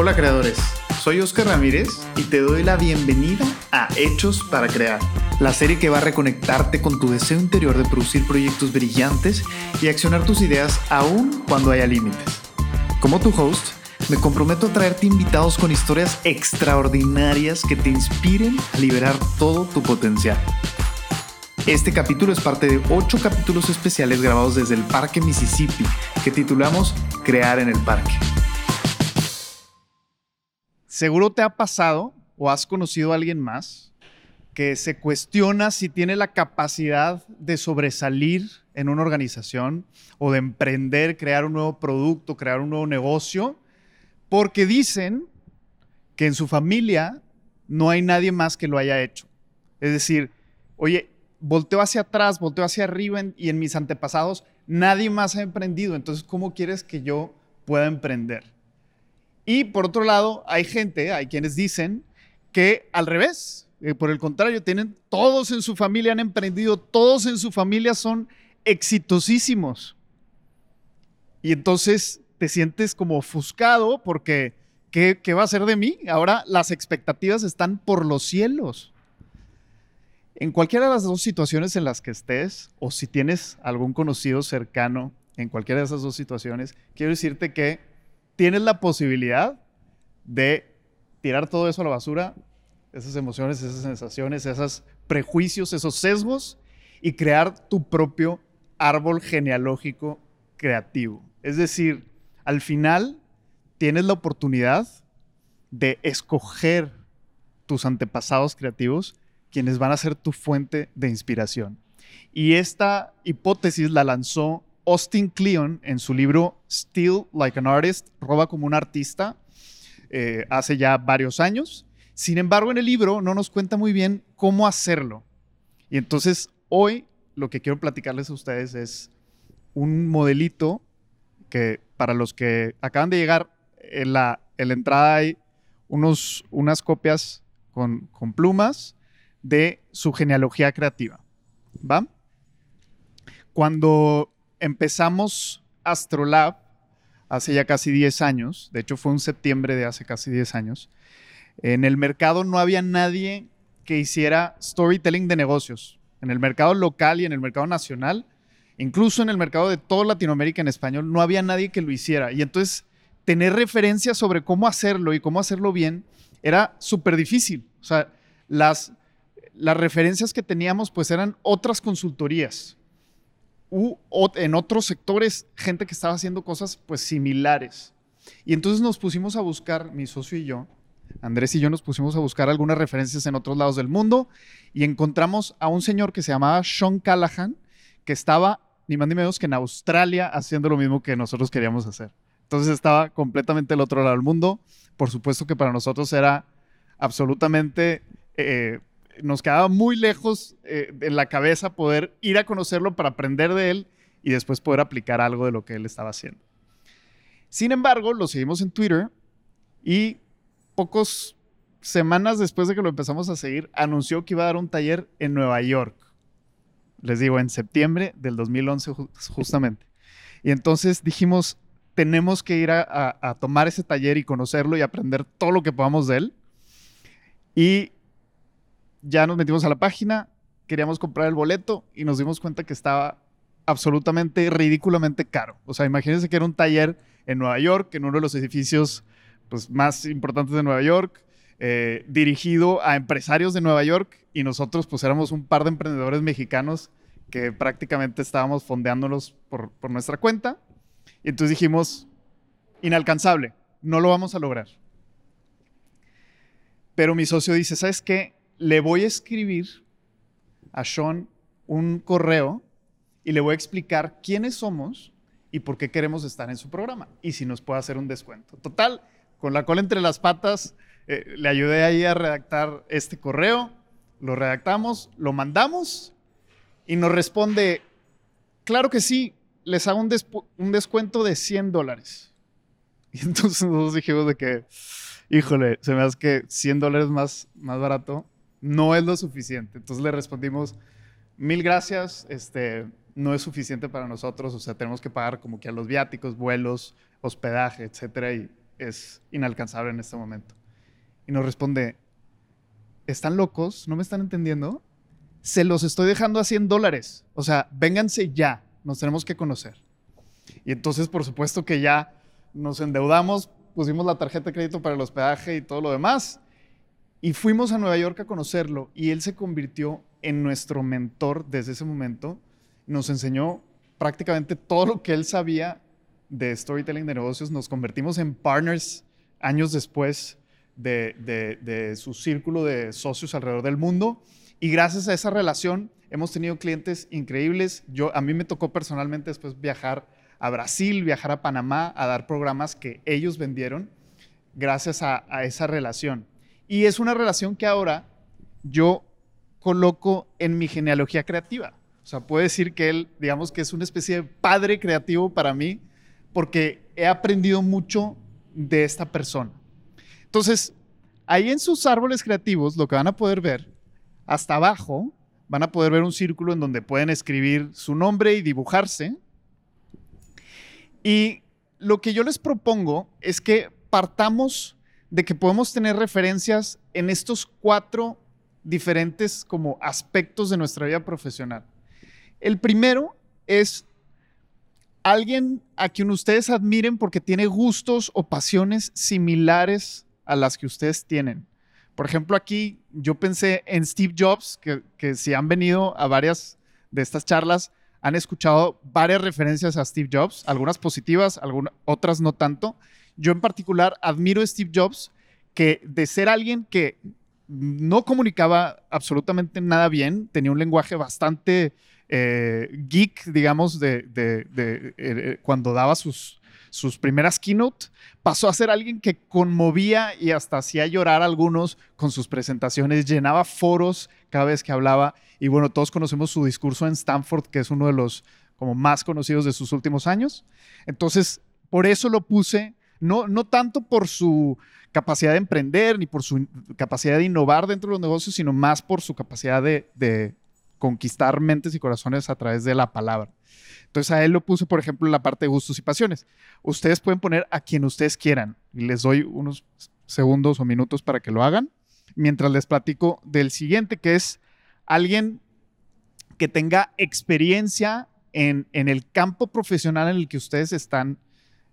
Hola creadores, soy Oscar Ramírez y te doy la bienvenida a Hechos para Crear, la serie que va a reconectarte con tu deseo interior de producir proyectos brillantes y accionar tus ideas aún cuando haya límites. Como tu host, me comprometo a traerte invitados con historias extraordinarias que te inspiren a liberar todo tu potencial. Este capítulo es parte de ocho capítulos especiales grabados desde el Parque Mississippi que titulamos Crear en el Parque. Seguro te ha pasado o has conocido a alguien más que se cuestiona si tiene la capacidad de sobresalir en una organización o de emprender, crear un nuevo producto, crear un nuevo negocio, porque dicen que en su familia no hay nadie más que lo haya hecho. Es decir, oye, volteo hacia atrás, volteo hacia arriba y en mis antepasados nadie más ha emprendido. Entonces, ¿cómo quieres que yo pueda emprender? Y por otro lado, hay gente, hay quienes dicen que al revés, eh, por el contrario, tienen todos en su familia han emprendido, todos en su familia son exitosísimos. Y entonces te sientes como ofuscado porque ¿qué, ¿qué va a ser de mí? Ahora las expectativas están por los cielos. En cualquiera de las dos situaciones en las que estés, o si tienes algún conocido cercano en cualquiera de esas dos situaciones, quiero decirte que tienes la posibilidad de tirar todo eso a la basura, esas emociones, esas sensaciones, esos prejuicios, esos sesgos, y crear tu propio árbol genealógico creativo. Es decir, al final tienes la oportunidad de escoger tus antepasados creativos quienes van a ser tu fuente de inspiración. Y esta hipótesis la lanzó Austin Kleon en su libro Steal Like an Artist, roba como un artista, eh, hace ya varios años. Sin embargo, en el libro no nos cuenta muy bien cómo hacerlo. Y entonces hoy lo que quiero platicarles a ustedes es un modelito que para los que acaban de llegar, en la, en la entrada hay unos, unas copias con, con plumas de su genealogía creativa. ¿Va? Cuando empezamos Astrolab, hace ya casi 10 años, de hecho fue un septiembre de hace casi 10 años, en el mercado no había nadie que hiciera storytelling de negocios. En el mercado local y en el mercado nacional, incluso en el mercado de toda Latinoamérica en español, no había nadie que lo hiciera. Y entonces tener referencias sobre cómo hacerlo y cómo hacerlo bien era súper difícil. O sea, las, las referencias que teníamos pues eran otras consultorías u en otros sectores gente que estaba haciendo cosas pues similares. Y entonces nos pusimos a buscar, mi socio y yo, Andrés y yo nos pusimos a buscar algunas referencias en otros lados del mundo y encontramos a un señor que se llamaba Sean Callahan, que estaba ni más ni menos que en Australia haciendo lo mismo que nosotros queríamos hacer. Entonces estaba completamente al otro lado del mundo. Por supuesto que para nosotros era absolutamente eh, nos quedaba muy lejos eh, en la cabeza poder ir a conocerlo para aprender de él y después poder aplicar algo de lo que él estaba haciendo. Sin embargo, lo seguimos en Twitter y pocos semanas después de que lo empezamos a seguir, anunció que iba a dar un taller en Nueva York. Les digo, en septiembre del 2011 justamente. Y entonces dijimos, tenemos que ir a, a tomar ese taller y conocerlo y aprender todo lo que podamos de él. Y ya nos metimos a la página, queríamos comprar el boleto y nos dimos cuenta que estaba absolutamente ridículamente caro. O sea, imagínense que era un taller en Nueva York, en uno de los edificios pues, más importantes de Nueva York, eh, dirigido a empresarios de Nueva York y nosotros pues éramos un par de emprendedores mexicanos que prácticamente estábamos fondeándolos por, por nuestra cuenta. Y entonces dijimos, inalcanzable, no lo vamos a lograr. Pero mi socio dice, ¿sabes qué? Le voy a escribir a Sean un correo y le voy a explicar quiénes somos y por qué queremos estar en su programa y si nos puede hacer un descuento. Total, con la cola entre las patas, eh, le ayudé ahí a redactar este correo, lo redactamos, lo mandamos y nos responde, claro que sí, les hago un, descuento de 100 dólares. Y entonces nosotros dijimos de que, híjole, se me hace que 100 dólares más, más barato no es lo suficiente. Entonces le respondimos, mil gracias, este, no es suficiente para nosotros, o sea, tenemos que pagar como que a los viáticos, vuelos, hospedaje, etcétera, y, es inalcanzable en este momento. Y nos responde, ¿están locos? ¿No me están entendiendo? Se los estoy dejando a 100 dólares. O sea, vénganse ya, nos tenemos que conocer. Y entonces, por supuesto que ya nos endeudamos, pusimos la tarjeta de crédito para el hospedaje y todo lo demás. Y fuimos a Nueva York a conocerlo y él se convirtió en nuestro mentor desde ese momento. Nos enseñó prácticamente todo lo que él sabía de storytelling de negocios. Nos convertimos en partners años después de, su círculo de socios alrededor del mundo. Y gracias a esa relación hemos tenido clientes increíbles. Yo, a mí me tocó personalmente después viajar a Brasil, viajar a Panamá, a dar programas que ellos vendieron gracias a esa relación. Y es una relación que ahora yo coloco en mi genealogía creativa. O sea, puedo decir que él, digamos que es una especie de padre creativo para mí, porque he aprendido mucho de esta persona. Entonces, ahí en sus árboles creativos, lo que van a poder ver, hasta abajo, van a poder ver un círculo en donde pueden escribir su nombre y dibujarse. Y lo que yo les propongo es que partamos de que podemos tener referencias en estos cuatro diferentes como aspectos de nuestra vida profesional. El primero es alguien a quien ustedes admiren porque tiene gustos o pasiones similares a las que ustedes tienen. Por ejemplo, aquí yo pensé en Steve Jobs, que, que si han venido a varias de estas charlas, han escuchado varias referencias a Steve Jobs, algunas positivas, algunas, otras no tanto. Yo en particular admiro a Steve Jobs, que de ser alguien que no comunicaba absolutamente nada bien, tenía un lenguaje bastante eh, geek, digamos, de, eh, eh, cuando daba sus, sus primeras keynote, pasó a ser alguien que conmovía y hasta hacía llorar a algunos con sus presentaciones, llenaba foros cada vez que hablaba y bueno, todos conocemos su discurso en Stanford, que es uno de los como más conocidos de sus últimos años. Entonces, por eso lo puse no, no tanto por su capacidad de emprender ni por su capacidad de innovar dentro de los negocios, sino más por su capacidad de, conquistar mentes y corazones a través de la palabra. Entonces a él lo puse, por ejemplo, en la parte de gustos y pasiones. Ustedes pueden poner a quien ustedes quieran y les doy unos segundos o minutos para que lo hagan, mientras les platico del siguiente, que es alguien que tenga experiencia en, el campo profesional en el que ustedes están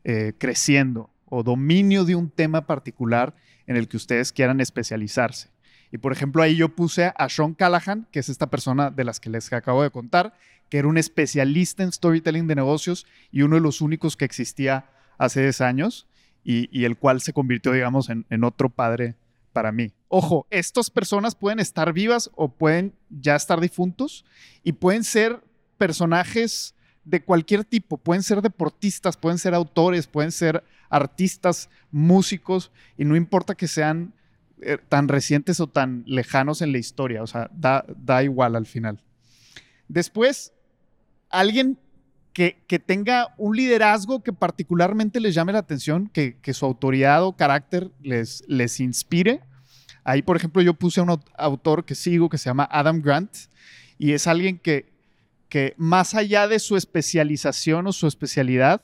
eh, creciendo o dominio de un tema particular en el que ustedes quieran especializarse. Y por ejemplo, ahí yo puse a Sean Callahan, que es esta persona de las que les acabo de contar, que era un especialista en storytelling de negocios y uno de los únicos que existía hace 10 años y, el cual se convirtió, digamos, en, en otro padre para mí. Ojo, estas personas pueden estar vivas o pueden ya estar difuntos y pueden ser personajes de cualquier tipo. Pueden ser deportistas, pueden ser autores, pueden ser artistas, músicos, y no importa que sean eh, tan recientes o tan lejanos en la historia, o sea, da, da igual al final. Después, alguien que, que, tenga un liderazgo que particularmente les llame la atención, que, que, su autoridad o carácter les, les inspire. Ahí, por ejemplo, yo puse a un autor que sigo que se llama Adam Grant y es alguien que, que más allá de su especialización o su especialidad,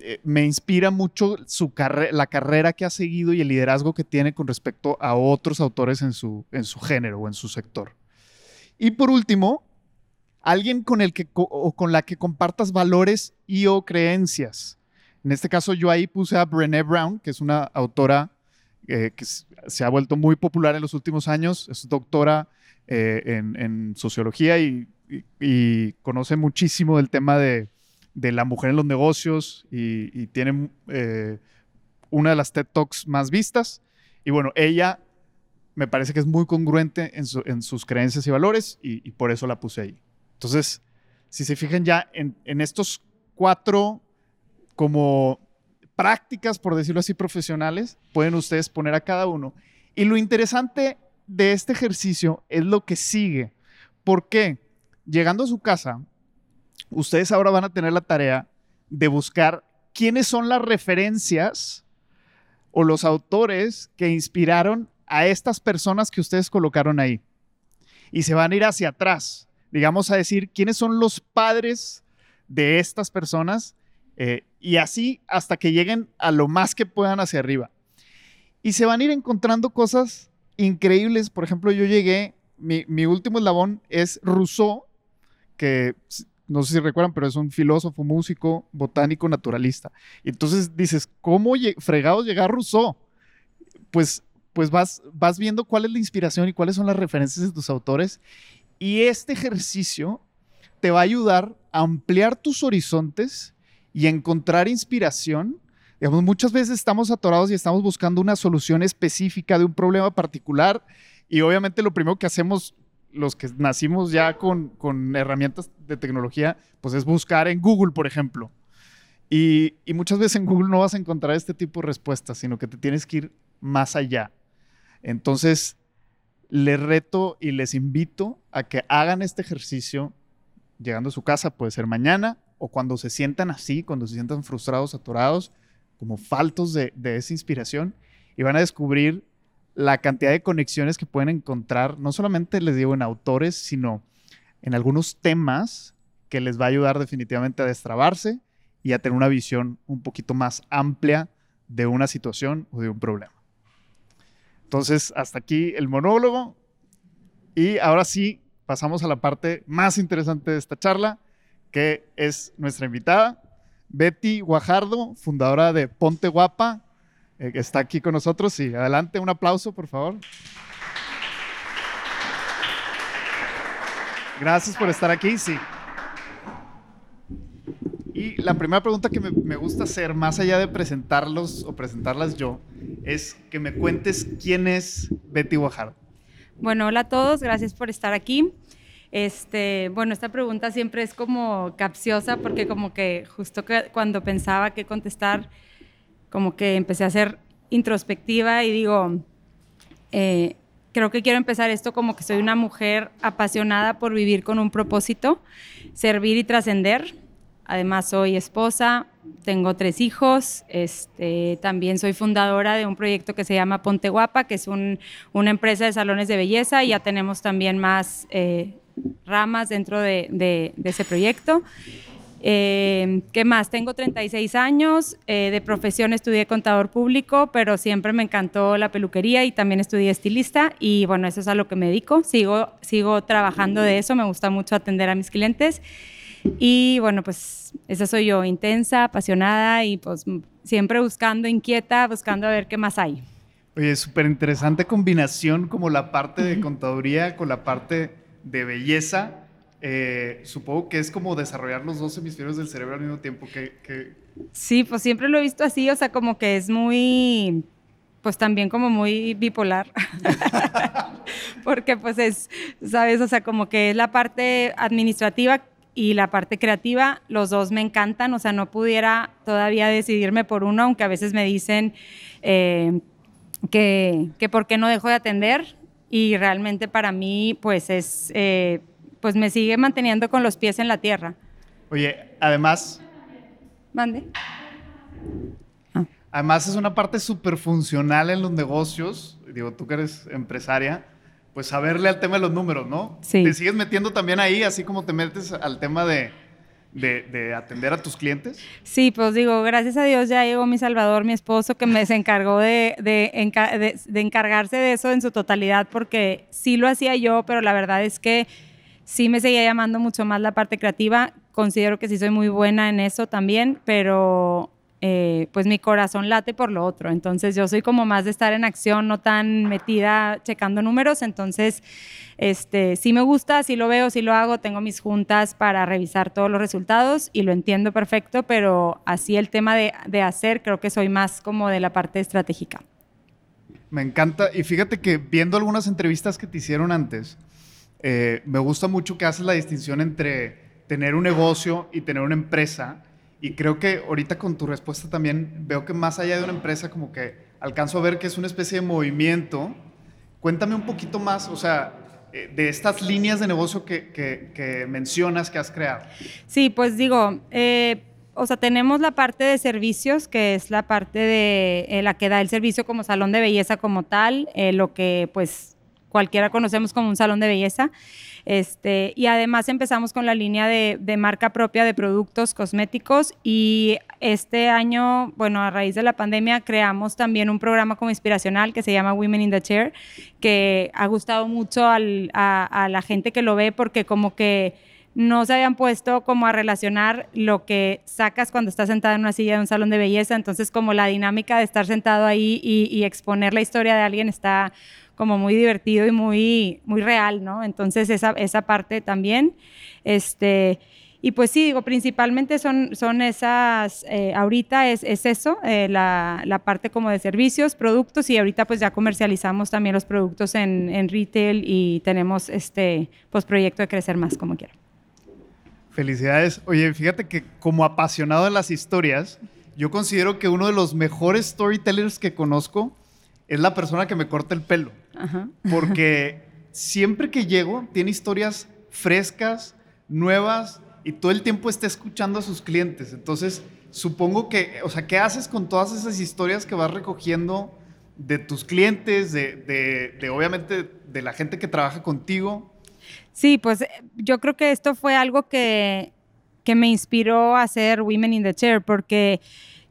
eh, me inspira mucho su la carrera que ha seguido y el liderazgo que tiene con respecto a otros autores en su, en su género o en su sector. Y por último, alguien con, el que, o con la que compartas valores y o creencias. En este caso yo ahí puse a Brené Brown, que es una autora eh, que se ha vuelto muy popular en los últimos años, es doctora eh, en, sociología y y, conoce muchísimo del tema de, la mujer en los negocios y, tiene eh, una de las TED Talks más vistas. Y bueno, ella me parece que es muy congruente en, sus creencias y valores y, por eso la puse ahí. Entonces, si se fijan ya en, en estos cuatro como prácticas, por decirlo así, profesionales, pueden ustedes poner a cada uno. Y lo interesante de este ejercicio es lo que sigue. ¿Por qué? llegando a su casa, ustedes ahora van a tener la tarea de buscar quiénes son las referencias o los autores que inspiraron a estas personas que ustedes colocaron ahí. Y se van a ir hacia atrás, digamos a decir quiénes son los padres de estas personas eh, y así hasta que lleguen a lo más que puedan hacia arriba. Y se van a ir encontrando cosas increíbles. Por ejemplo, yo llegué, mi, mi último eslabón es Rousseau, que no sé si recuerdan, pero es un filósofo, músico, botánico, naturalista. Entonces dices, ¿cómo fregados llegar Rousseau? Pues, pues vas, vas viendo cuál es la inspiración y cuáles son las referencias de tus autores. Y este ejercicio te va a ayudar a ampliar tus horizontes y a encontrar inspiración. Digamos, muchas veces estamos atorados y estamos buscando una solución específica de un problema particular y obviamente lo primero que hacemos los que nacimos ya con, herramientas de tecnología, pues es buscar en Google, por ejemplo. Y, y, muchas veces en Google no vas a encontrar este tipo de respuestas, sino que te tienes que ir más allá. Entonces, les reto y les invito a que hagan este ejercicio llegando a su casa, puede ser mañana o cuando se sientan así, cuando se sientan frustrados, atorados, como faltos de, de esa inspiración, y van a descubrir la cantidad de conexiones que pueden encontrar, no solamente les digo en autores, sino en algunos temas que les va a ayudar definitivamente a destrabarse y a tener una visión un poquito más amplia de una situación o de un problema. Entonces, hasta aquí el monólogo. Y ahora sí, pasamos a la parte más interesante de esta charla, que es nuestra invitada, Betty Guajardo, fundadora de Ponte Guapa, eh, está aquí con nosotros. Y adelante, un aplauso, por favor. Gracias por estar aquí, sí. Y la primera pregunta que me, gusta hacer, más allá de presentarlos o presentarlas yo, es que me cuentes quién es Betty Guajardo. Bueno, hola a todos, gracias por estar aquí. Este, bueno, esta pregunta siempre es como capciosa porque como que justo cuando pensaba qué contestar, como que empecé a ser introspectiva y digo, eh, creo que quiero empezar esto como que soy una mujer apasionada por vivir con un propósito, servir y trascender. Además soy esposa, tengo tres hijos, este, también soy fundadora de un proyecto que se llama Ponte Guapa, que es una empresa de salones de belleza y ya tenemos también más eh, ramas dentro de, de ese proyecto. Eh, ¿Qué más? Tengo 36 años, eh, de profesión estudié contador público, pero siempre me encantó la peluquería y también estudié estilista y bueno, eso es a lo que me dedico. Sigo, sigo trabajando de eso, me gusta mucho atender a mis clientes y bueno, pues esa soy yo, intensa, apasionada y pues siempre buscando, inquieta, buscando a ver qué más hay. Oye, súper interesante combinación como la parte de contaduría con la parte de belleza eh, supongo que es como desarrollar los dos hemisferios del cerebro al mismo tiempo que, Sí, pues siempre lo he visto así, o sea, como que es muy, pues también como muy bipolar, porque pues es, ¿sabes? O sea, como que es la parte administrativa y la parte creativa, los dos me encantan, o sea, no pudiera todavía decidirme por uno, aunque a veces me dicen eh, que, que por qué no dejo de atender y realmente para mí pues es... Eh, pues me sigue manteniendo con los pies en la tierra. Oye, además... Mande. Ah. Además es una parte súper funcional en los negocios, digo, tú que eres empresaria, pues saberle al tema de los números, ¿no? Sí. ¿Te sigues metiendo también ahí, así como te metes al tema de, de, atender a tus clientes? Sí, pues digo, gracias a Dios ya llegó mi Salvador, mi esposo, que me se encargó de, de, de, encargarse de eso en su totalidad, porque sí lo hacía yo, pero la verdad es que sí me seguía llamando mucho más la parte creativa. Considero que sí soy muy buena en eso también, pero eh, pues mi corazón late por lo otro. Entonces yo soy como más de estar en acción, no tan metida checando números. Entonces, este, sí me gusta, sí lo veo, sí lo hago. Tengo mis juntas para revisar todos los resultados y lo entiendo perfecto, pero así el tema de, de hacer, creo que soy más como de la parte estratégica. Me encanta. Y fíjate que viendo algunas entrevistas que te hicieron antes, eh, me gusta mucho que haces la distinción entre tener un negocio y tener una empresa. Y creo que ahorita con tu respuesta también veo que más allá de una empresa como que alcanzo a ver que es una especie de movimiento. Cuéntame un poquito más, o sea, eh, de estas líneas de negocio que, mencionas que has creado. Sí, pues digo, eh, o sea, tenemos la parte de servicios, que es la parte de la que da el servicio como salón de belleza como tal, lo que pues cualquiera conocemos como un salón de belleza. Este, y además empezamos con la línea de, marca propia de productos cosméticos y este año, bueno, a raíz de la pandemia, creamos también un programa como inspiracional que se llama Women in the Chair, que ha gustado mucho a, la gente que lo ve porque como que no se habían puesto como a relacionar lo que sacas cuando estás sentada en una silla de un salón de belleza. Entonces, como la dinámica de estar sentado ahí y, exponer la historia de alguien está como muy divertido y muy, muy real, ¿no? Entonces, esa, esa parte también. Este, y pues sí, digo, principalmente son, son esas, eh, ahorita es, es eso, eh, la, la, parte como de servicios, productos, y ahorita pues ya comercializamos también los productos en, en retail y tenemos este, pues proyecto de crecer más como quieran. Felicidades. Oye, fíjate que como apasionado de las historias, yo considero que uno de los mejores storytellers que conozco es la persona que me corta el pelo. Porque siempre que llego, tiene historias frescas, nuevas, y todo el tiempo está escuchando a sus clientes. Entonces, supongo que, o sea, ¿qué haces con todas esas historias que vas recogiendo de tus clientes, de, de obviamente de la gente que trabaja contigo? Sí, pues eh, yo creo que esto fue algo que, que me inspiró a hacer Women in the Chair, porque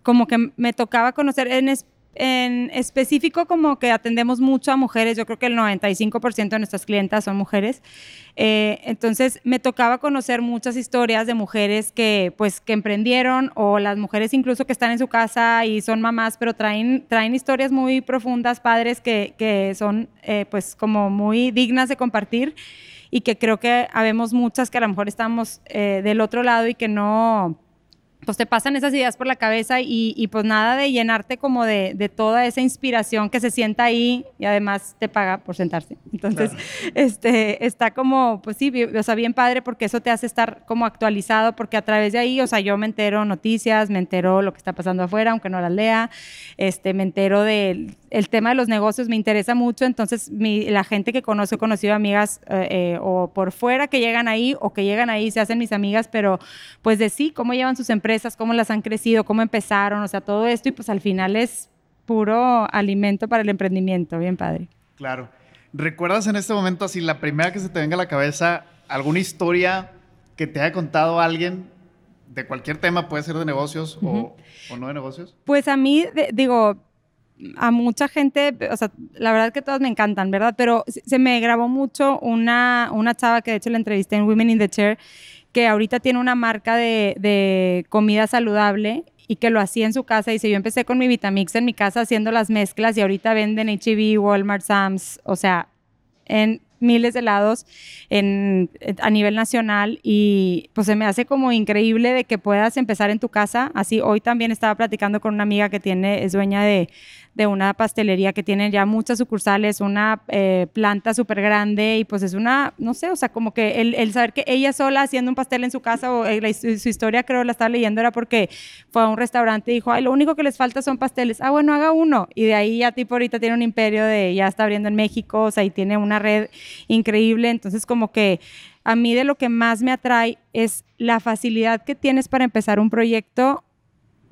como que me tocaba conocer en, en específico como que atendemos mucho a mujeres, yo creo que el 95% de nuestras clientas son mujeres, eh, entonces me tocaba conocer muchas historias de mujeres que pues que emprendieron o las mujeres incluso que están en su casa y son mamás, pero traen, traen historias muy profundas, padres que, que son eh, pues como muy dignas de compartir y que creo que habemos muchas que a lo mejor estamos eh, del otro lado y que no, pues te pasan esas ideas por la cabeza y, pues nada de llenarte como de, de, toda esa inspiración que se sienta ahí y además te paga por sentarse. Entonces, este, está como, pues sí, o sea, bien padre porque eso te hace estar como actualizado porque a través de ahí, o sea, yo me entero noticias, me entero lo que está pasando afuera, aunque no las lea, este, me entero del el tema de los negocios me interesa mucho, entonces la gente que conozco, he conocido amigas eh, eh, o por fuera que llegan ahí o que llegan ahí se hacen mis amigas, pero pues de sí, cómo llevan sus empresas, cómo las han crecido, cómo empezaron, o sea, todo esto y pues al final es puro alimento para el emprendimiento, bien padre. Claro. ¿Recuerdas en este momento así la primera que se te venga a la cabeza alguna historia que te haya contado alguien de cualquier tema, puede ser de negocios o, no de negocios? Pues a mí, digo, a mucha gente, o sea, la verdad que todas me encantan, ¿verdad? Pero se me grabó mucho una, una chava que de hecho la entrevisté en Women in the Chair, que ahorita tiene una marca de, de comida saludable y que lo hacía en su casa. Dice, yo empecé con mi Vitamix en mi casa haciendo las mezclas y ahorita venden HEB, Walmart, Sam's, o sea, en miles de lados en, a nivel nacional y pues se me hace como increíble de que puedas empezar en tu casa. Así hoy también estaba platicando con una amiga que tiene, es dueña de, de una pastelería que tiene ya muchas sucursales, una eh, planta súper grande y pues es una, no sé, o sea, como que el, saber que ella sola haciendo un pastel en su casa o eh, su, historia creo la estaba leyendo era porque fue a un restaurante y dijo, ay, lo único que les falta son pasteles. Ah, bueno, haga uno. Y de ahí ya tipo ahorita tiene un imperio de, ya está abriendo en México, o sea, y tiene una red increíble. Entonces como que a mí de lo que más me atrae es la facilidad que tienes para empezar un proyecto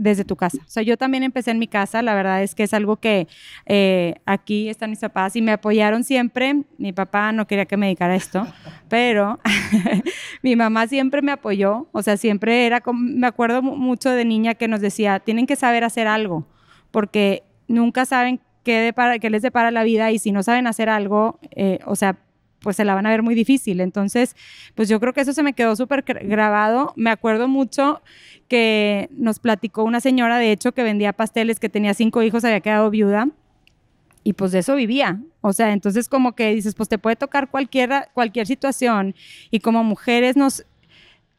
desde tu casa. O sea, yo también empecé en mi casa, la verdad es que es algo que eh, aquí están mis papás y me apoyaron siempre. Mi papá no quería que me dedicara a esto, pero mi mamá siempre me apoyó, o sea, siempre era, como, me acuerdo mucho de niña que nos decía, tienen que saber hacer algo, porque nunca saben qué, qué les depara la vida y si no saben hacer algo, eh, o sea, pues se la van a ver muy difícil. Entonces, pues yo creo que eso se me quedó súper grabado. Me acuerdo mucho que nos platicó una señora, de hecho, que vendía pasteles, que tenía cinco hijos, había quedado viuda. Y pues de eso vivía. O sea, entonces como que dices, pues te puede tocar cualquier, cualquier situación. Y como mujeres nos,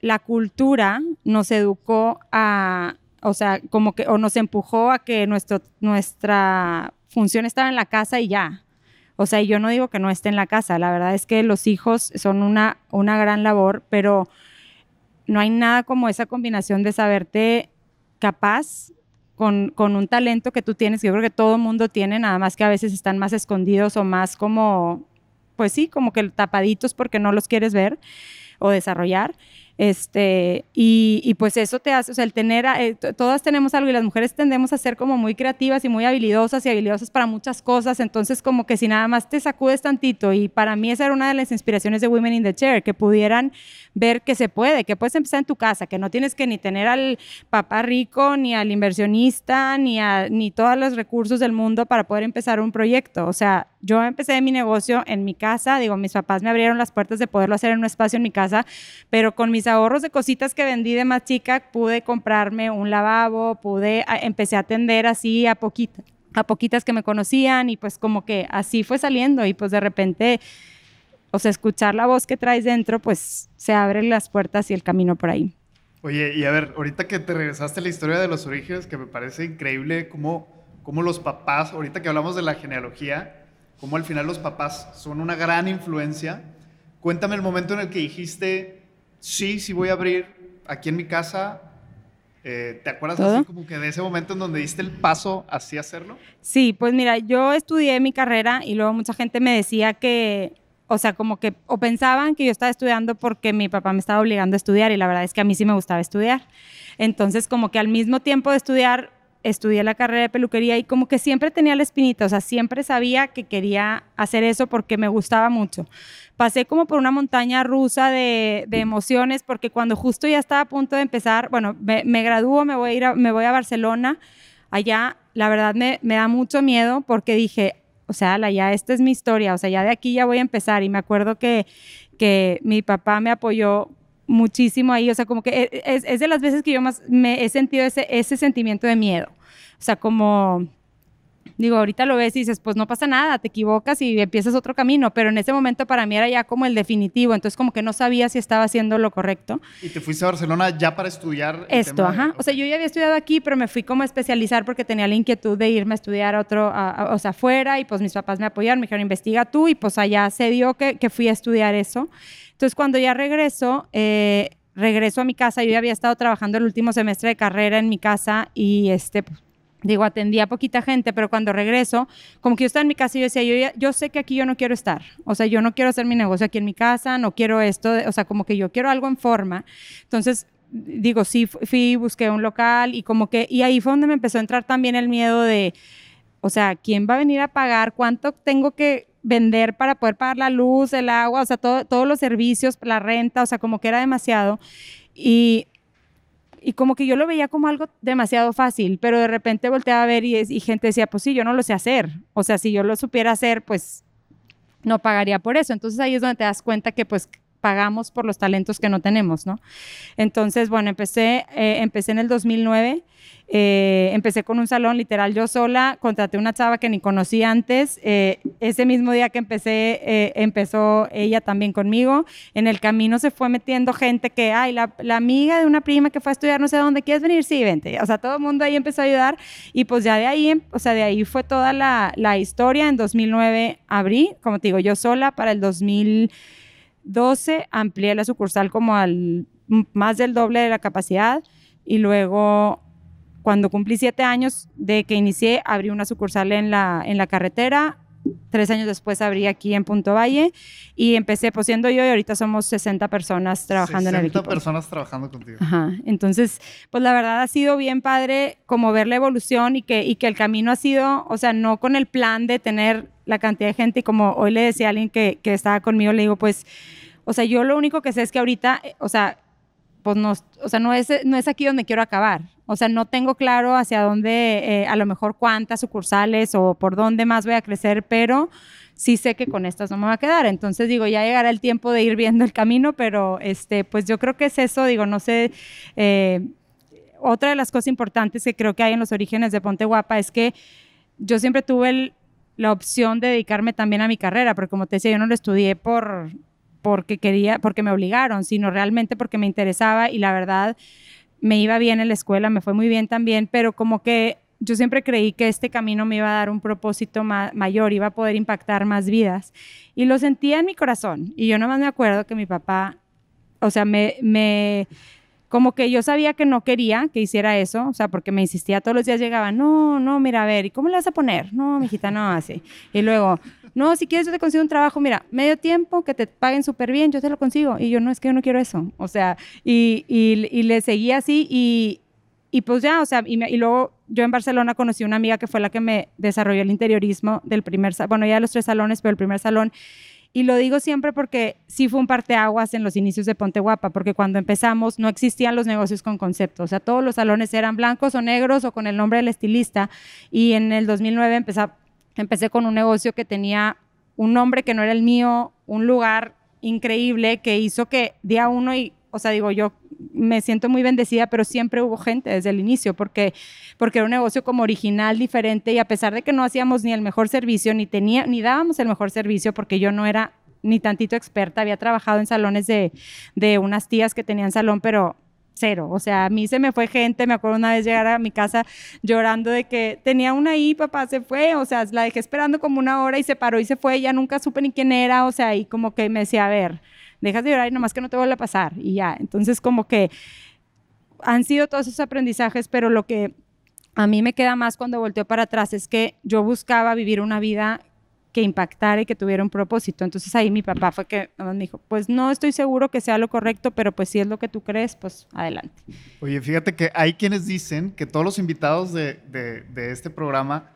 la cultura nos educó a, o sea, como que, o nos empujó a que nuestra función estaba en la casa y ya. O sea, yo no digo que no esté en la casa, la verdad es que los hijos son una, una gran labor, pero no hay nada como esa combinación de saberte capaz con, con, un talento que tú tienes, que yo creo que todo mundo tiene, nada más que a veces están más escondidos o más como, pues sí, como que tapaditos porque no los quieres ver o desarrollar. Este, y, pues eso te hace, o sea, el tener, eh, todas tenemos algo y las mujeres tendemos a ser como muy creativas y muy habilidosas y habilidosas para muchas cosas, entonces como que si nada más te sacudes tantito y para mí esa era una de las inspiraciones de Women in the Chair, que pudieran ver que se puede, que puedes empezar en tu casa, que no tienes que ni tener al papá rico, ni al inversionista, ni, a, ni todos los recursos del mundo para poder empezar un proyecto. O sea, yo empecé mi negocio en mi casa, digo, mis papás me abrieron las puertas de poderlo hacer en un espacio en mi casa, pero con mis ahorros de cositas que vendí de más chica, pude comprarme un lavabo, pude, empecé a atender así a poquitas a poquitas que me conocían y pues como que así fue saliendo y pues de repente, o sea, escuchar la voz que traes dentro, pues se abren las puertas y el camino por ahí. Oye, y a ver, ahorita que te regresaste a la historia de los orígenes, que me parece increíble cómo, cómo los papás, ahorita que hablamos de la genealogía, cómo al final los papás son una gran influencia. Cuéntame el momento en el que dijiste, sí, sí voy a abrir aquí en mi casa eh, ¿Te acuerdas así como que de ese momento en donde diste el paso así hacerlo? Sí, pues mira, yo estudié mi carrera y luego mucha gente me decía que, o sea, como que, o pensaban que yo estaba estudiando porque mi papá me estaba obligando a estudiar y la verdad es que a mí sí me gustaba estudiar. Entonces, como que al mismo tiempo de estudiar, estudié la carrera de peluquería y como que siempre tenía la espinita, o sea, siempre sabía que quería hacer eso porque me gustaba mucho pasé como por una montaña rusa de, emociones, porque cuando justo ya estaba a punto de empezar, bueno, me, me gradúo, me voy a ir me voy a Barcelona, allá la verdad me da mucho miedo porque dije, o sea, ya esta es mi historia, o sea, ya de aquí ya voy a empezar. Y me acuerdo que, que mi papá me apoyó muchísimo ahí, o sea, como que e, es, es de las veces que yo más me he sentido ese, ese sentimiento de miedo. O sea, como Digo, ahorita lo ves y dices, pues no pasa nada, te equivocas y empiezas otro camino, pero en ese momento para mí era ya como el definitivo, entonces como que no sabía si estaba haciendo lo correcto. ¿Y te fuiste a Barcelona ya para estudiar? Esto, ajá. O sea, yo ya había estudiado aquí, pero me fui como a especializar porque tenía la inquietud de irme a estudiar a otro, o sea, afuera y pues mis papás me apoyaron, me dijeron, investiga tú y pues allá se dio que, que fui a estudiar eso. Entonces cuando ya regreso, eh, regreso a mi casa, yo ya había estado trabajando el último semestre de carrera en mi casa y este, pues, digo, atendía a poquita gente, pero cuando regreso, como que yo estaba en mi casa y yo decía, yo, yo sé que aquí yo no quiero estar, o sea, yo no quiero hacer mi negocio aquí en mi casa, no quiero esto, o sea, como que yo quiero algo en forma. Entonces, digo, sí, fui, busqué un local y como que, y ahí fue donde me empezó a entrar también el miedo de, o sea, ¿quién va a venir a pagar? ¿Cuánto tengo que vender para poder pagar la luz, el agua, o sea, todos los servicios, la renta, o sea, como que era demasiado. Y y como que yo lo veía como algo demasiado fácil, pero de repente volteaba a ver y, y, gente decía, pues sí, yo no lo sé hacer. O sea, si yo lo supiera hacer, pues no pagaría por eso. Entonces ahí es donde te das cuenta que pues pagamos por los talentos que no tenemos, ¿no? Entonces, bueno, empecé, eh, empecé en el 2009, eh, empecé con un salón literal yo sola, contraté una chava que ni conocí antes, eh, ese mismo día que empecé, empezó ella también conmigo, en el camino se fue metiendo gente que, ay, la, la, amiga de una prima que fue a estudiar no sé dónde, ¿quieres venir? Sí, vente, o sea, todo el mundo ahí empezó a ayudar y pues ya de ahí, o sea, de ahí fue toda la, la historia, en 2009 abrí, como te digo, yo sola para el 2000 12 amplié la sucursal como al más del doble de la capacidad y luego cuando cumplí siete años de que inicié abrí una sucursal en la, en la carretera. Tres años después abrí aquí en Punto Valle y empecé pues siendo yo y ahorita somos 60 personas trabajando en el equipo. 60 personas trabajando contigo. Ajá. Entonces, pues la verdad ha sido bien padre como ver la evolución y que, y que el camino ha sido, o sea, no con el plan de tener la cantidad de gente y como hoy le decía a alguien que, que estaba conmigo, le digo, pues, o sea, yo lo único que sé es que ahorita, eh, o sea, pues no, o sea, no es, no es aquí donde quiero acabar. O sea, no tengo claro hacia dónde, eh, a lo mejor cuántas sucursales o por dónde más voy a crecer, pero sí sé que con estas no me va a quedar. Entonces digo, ya llegará el tiempo de ir viendo el camino, pero este, pues yo creo que es eso, digo, no sé. Eh, otra de las cosas importantes que creo que hay en los orígenes de Ponte Guapa es que yo siempre tuve la opción de dedicarme también a mi carrera, porque como te decía, yo no lo estudié por, porque quería, porque me obligaron, sino realmente porque me interesaba y la verdad me iba bien en la escuela, me fue muy bien también, pero como que yo siempre creí que este camino me iba a dar un propósito mayor, iba a poder impactar más vidas. Y lo sentía en mi corazón. Y yo nomás me acuerdo que mi papá, o sea, me, me como que yo sabía que no quería que hiciera eso, o sea, porque me insistía todos los días, llegaba, no, no, mira, a ver, ¿y cómo le vas a poner? No, mijita, no, así. Y luego, no, si quieres yo te consigo un trabajo, mira, medio tiempo, que te paguen súper bien, yo te lo consigo. Y yo, no, es que yo no quiero eso. O sea, y, y, le seguí así y, y pues ya, o sea, y, y, luego yo en Barcelona conocí una amiga que fue la que me desarrolló el interiorismo del primer, bueno, ya de los tres salones, pero el primer salón. y lo digo siempre porque sí fue un parteaguas en los inicios de Ponte Guapa, porque cuando empezamos no existían los negocios con concepto, o sea, todos los salones eran blancos o negros o con el nombre del estilista y en el 2009 empecé, empecé con un negocio que tenía un nombre que no era el mío, un lugar increíble que hizo que día uno y, o sea, digo, yo me siento muy bendecida, pero siempre hubo gente desde el inicio, porque, porque era un negocio como original, diferente, y a pesar de que no hacíamos ni el mejor servicio, ni, tenía, ni dábamos el mejor servicio, porque yo no era ni tantito experta, había trabajado en salones de, de unas tías que tenían salón, pero cero. O sea, a mí se me fue gente, me acuerdo una vez llegar a mi casa llorando de que tenía una ahí, papá se fue, o sea, la dejé esperando como una hora y se paró y se fue, ya nunca supe ni quién era, o sea, y como que me decía, a ver, dejas de llorar y nomás que no te vuelva a pasar y ya. Entonces, como que han sido todos esos aprendizajes, pero lo que a mí me queda más cuando volteo para atrás es que yo buscaba vivir una vida que impactara y que tuviera un propósito. Entonces ahí mi papá fue que me dijo, pues no estoy seguro que sea lo correcto, pero pues si es lo que tú crees, pues adelante. Oye, fíjate que hay quienes dicen que todos los invitados de, de, este programa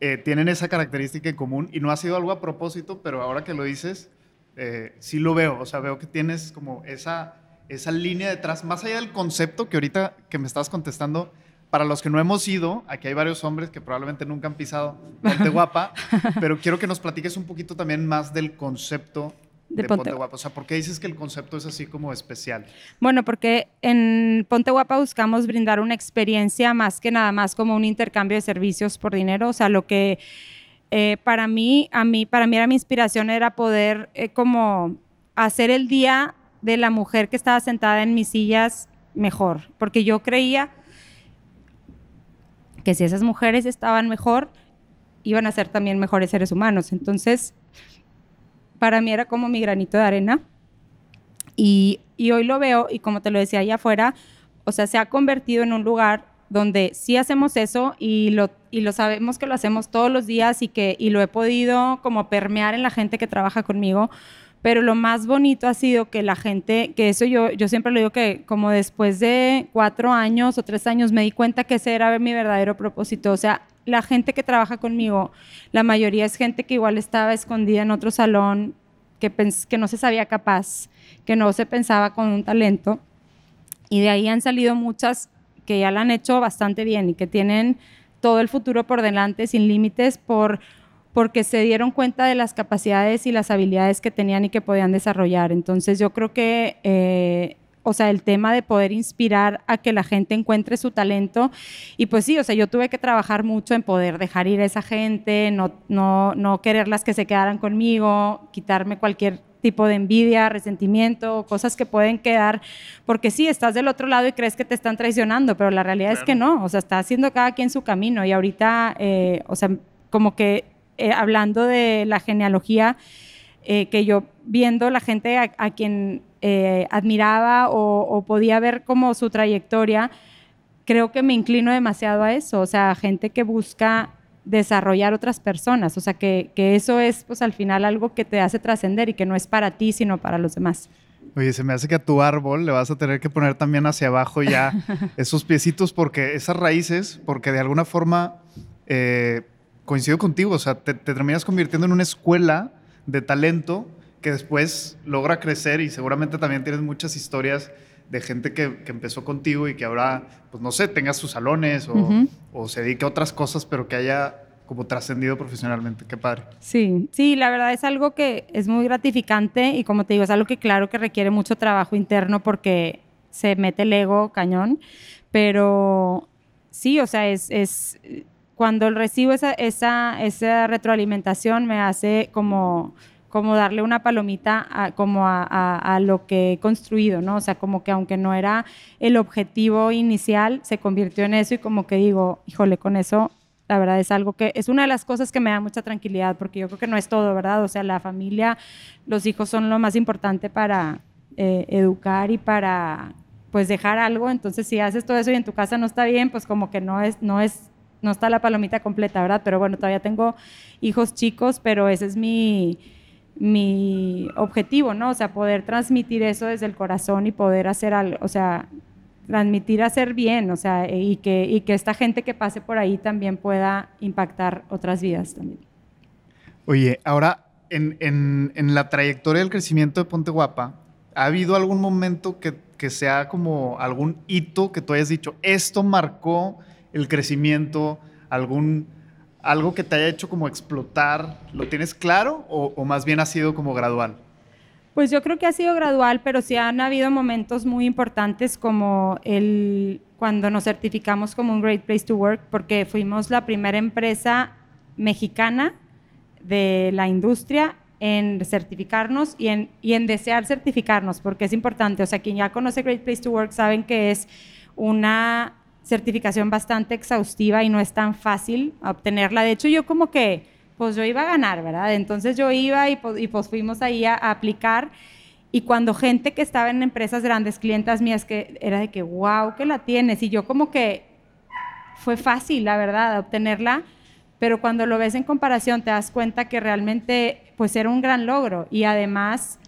eh, tienen esa característica en común y no ha sido algo a propósito, pero ahora que lo dices, eh, sí lo veo. O sea, veo que tienes como esa, esa línea detrás, más allá del concepto que ahorita que me estás contestando, para los que no hemos ido, aquí hay varios hombres que probablemente nunca han pisado Ponte Guapa, pero quiero que nos platiques un poquito también más del concepto de, Ponte, Guapa. O sea, ¿por qué dices que el concepto es así como especial? Bueno, porque en Ponte Guapa buscamos brindar una experiencia más que nada más como un intercambio de servicios por dinero. O sea, lo que eh, para mí, a mí, para mí era mi inspiración era poder eh, como hacer el día de la mujer que estaba sentada en mis sillas mejor, porque yo creía que si esas mujeres estaban mejor, iban a ser también mejores seres humanos. Entonces, para mí era como mi granito de arena. Y, hoy lo veo, y como te lo decía allá afuera, o sea, se ha convertido en un lugar donde sí hacemos eso y lo, y lo sabemos que lo hacemos todos los días y que y lo he podido como permear en la gente que trabaja conmigo pero lo más bonito ha sido que la gente, que eso yo, yo siempre lo digo que como después de cuatro años o tres años me di cuenta que ese era mi verdadero propósito. O sea, la gente que trabaja conmigo, la mayoría es gente que igual estaba escondida en otro salón, que, que no se sabía capaz, que no se pensaba con un talento. Y de ahí han salido muchas que ya la han hecho bastante bien y que tienen todo el futuro por delante sin límites por porque se dieron cuenta de las capacidades y las habilidades que tenían y que podían desarrollar. Entonces yo creo que, eh, o sea, el tema de poder inspirar a que la gente encuentre su talento, y pues sí, o sea, yo tuve que trabajar mucho en poder dejar ir a esa gente, no, no, no quererlas que se quedaran conmigo, quitarme cualquier tipo de envidia, resentimiento, cosas que pueden quedar, porque sí, estás del otro lado y crees que te están traicionando, pero la realidad es que no, o sea, está haciendo cada quien su camino y ahorita, eh, o sea, como que eh, hablando de la genealogía, eh, que yo viendo la gente a, quien eh, admiraba o, podía ver como su trayectoria, creo que me inclino demasiado a eso, o sea, gente que busca desarrollar otras personas, o sea, que, que eso es pues al final algo que te hace trascender y que no es para ti, sino para los demás. Oye, se me hace que a tu árbol le vas a tener que poner también hacia abajo ya esos piecitos, porque esas raíces, porque de alguna forma coincido contigo, o sea, te, terminas convirtiendo en una escuela de talento que después logra crecer y seguramente también tienes muchas historias de gente que, empezó contigo y que ahora, pues no sé, tenga sus salones o, se dedique a otras cosas, pero que haya como trascendido profesionalmente. Qué padre. Sí, sí, la verdad es algo que es muy gratificante y como te digo, es algo que claro que requiere mucho trabajo interno porque se mete el ego cañón, pero sí, o sea, es, es cuando recibo esa, retroalimentación me hace como, darle una palomita a, lo que he construido, ¿no? O sea, como que aunque no era el objetivo inicial, se convirtió en eso y como que digo, híjole, con eso la verdad es algo que es una de las cosas que me da mucha tranquilidad porque yo creo que no es todo, ¿verdad? O sea, la familia, los hijos son lo más importante para eh, educar y para pues dejar algo, entonces si haces todo eso y en tu casa no está bien, pues como que no es, no es no está la palomita completa, ¿verdad? Pero bueno, todavía tengo hijos chicos, pero ese es mi, mi objetivo, ¿no? O sea, poder transmitir eso desde el corazón y poder hacer algo, o sea, transmitir hacer bien, o sea, y que, y que esta gente que pase por ahí también pueda impactar otras vidas también. Oye, ahora en, en, en, la trayectoria del crecimiento de Ponte Guapa, ¿ha habido algún momento que, que, sea como algún hito que tú hayas dicho, esto marcó el crecimiento, algún, algo que te haya hecho como explotar? ¿Lo tienes claro o, más bien ha sido como gradual? Pues yo creo que ha sido gradual, pero sí han habido momentos muy importantes como el cuando nos certificamos como un Great Place to Work, porque fuimos la primera empresa mexicana de la industria en certificarnos y en, y en desear certificarnos, porque es importante. O sea, quien ya conoce Great Place to Work saben que es una certificación bastante exhaustiva y no es tan fácil obtenerla. De hecho, yo como que pues yo iba a ganar, ¿verdad? Entonces yo iba y pues, y pues fuimos ahí a, aplicar. Y cuando gente que estaba en empresas grandes, clientas mías, que era de que, wow, que la tienes. Y yo como que fue fácil, la verdad, obtenerla. Pero cuando lo ves en comparación, te das cuenta que realmente, pues era un gran logro. Y además,